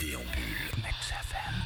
Podiam.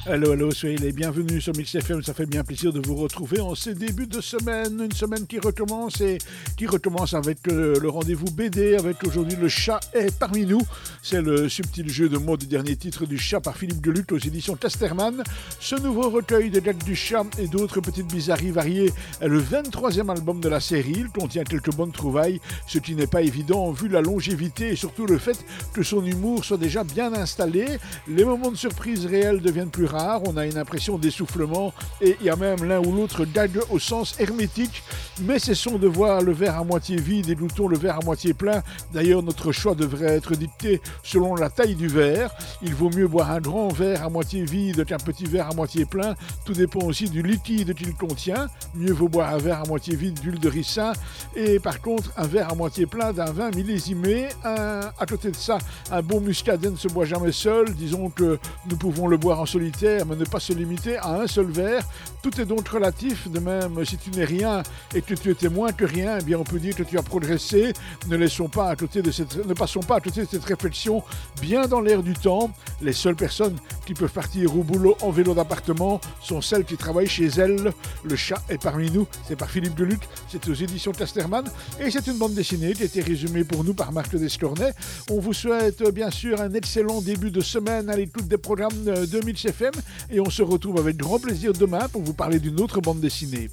Hello, hello, soyez les bienvenus sur Mix FM. Ça fait bien plaisir de vous retrouver en ce début de semaine. Une semaine qui recommence et qui recommence avec euh, le rendez-vous BD. Avec aujourd'hui Le chat est parmi nous. C'est le subtil jeu de mots du dernier titre du chat par Philippe Geluc aux éditions Casterman. Ce nouveau recueil de Jacques du chat et d'autres petites bizarreries variées est le 23e album de la série. Il contient quelques bonnes trouvailles, ce qui n'est pas évident vu la longévité et surtout le fait que son humour soit déjà bien installé. Les moments de surprise réels deviennent plus rares on a une impression d'essoufflement et il y a même l'un ou l'autre gague au sens hermétique. Mais cessons de voir le verre à moitié vide et doutons le verre à moitié plein. D'ailleurs, notre choix devrait être dicté selon la taille du verre. Il vaut mieux boire un grand verre à moitié vide qu'un petit verre à moitié plein. Tout dépend aussi du liquide qu'il contient. Mieux vaut boire un verre à moitié vide d'huile de ricin et par contre un verre à moitié plein d'un vin millésimé. à côté de ça, un bon muscadet ne se boit jamais seul. Disons que nous pouvons le boire en solitaire mais ne pas se limiter à un seul verre. Tout est donc relatif, de même si tu n'es rien et que tu étais moins que rien, eh bien on peut dire que tu as progressé. Ne, laissons pas à côté de cette, ne passons pas à côté de cette réflexion bien dans l'air du temps. Les seules personnes qui peuvent partir au boulot en vélo d'appartement sont celles qui travaillent chez elles. Le chat est parmi nous, c'est par Philippe Deluc, c'est aux éditions Casterman et c'est une bande dessinée qui a été résumée pour nous par Marc Descornet. On vous souhaite bien sûr un excellent début de semaine à l'écoute des programmes de 2000 CFM et on se retrouve avec grand plaisir demain pour vous parler d'une autre bande dessinée.